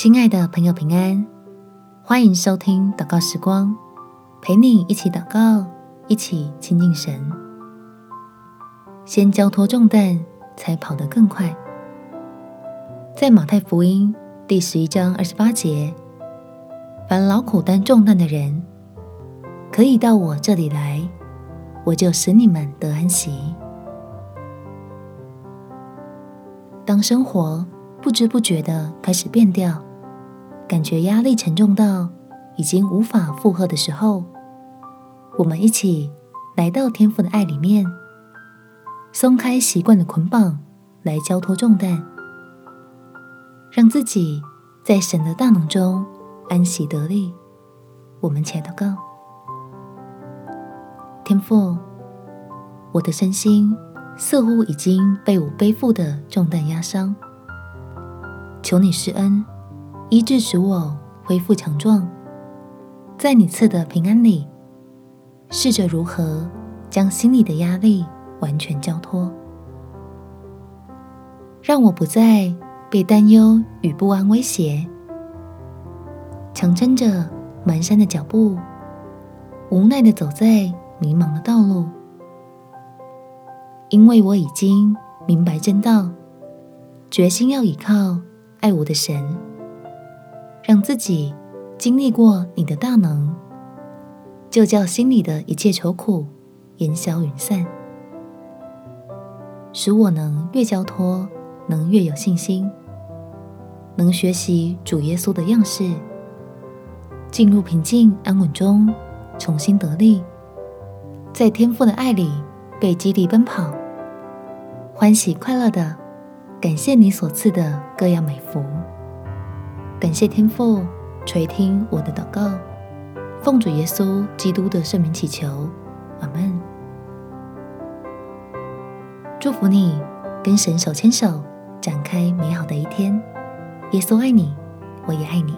亲爱的朋友，平安！欢迎收听祷告时光，陪你一起祷告，一起亲近神。先交托重担，才跑得更快。在马太福音第十一章二十八节，凡劳苦担重担的人，可以到我这里来，我就使你们得安息。当生活不知不觉的开始变调，感觉压力沉重到已经无法负荷的时候，我们一起来到天父的爱里面，松开习惯的捆绑，来交托重担，让自己在神的大能中安息得力。我们且祷告：天父，我的身心似乎已经被我背负的重担压伤，求你施恩。医治使我恢复强壮，在你赐的平安里，试着如何将心里的压力完全交托，让我不再被担忧与不安威胁，强撑着蹒跚的脚步，无奈地走在迷茫的道路，因为我已经明白真道，决心要依靠爱我的神。让自己经历过你的大能，就叫心里的一切愁苦烟消云散，使我能越交托，能越有信心，能学习主耶稣的样式，进入平静安稳中，重新得力，在天父的爱里被激励奔跑，欢喜快乐的感谢你所赐的各样美福。感谢天父垂听我的祷告，奉主耶稣基督的圣名祈求，阿门。祝福你跟神手牵手，展开美好的一天。耶稣爱你，我也爱你。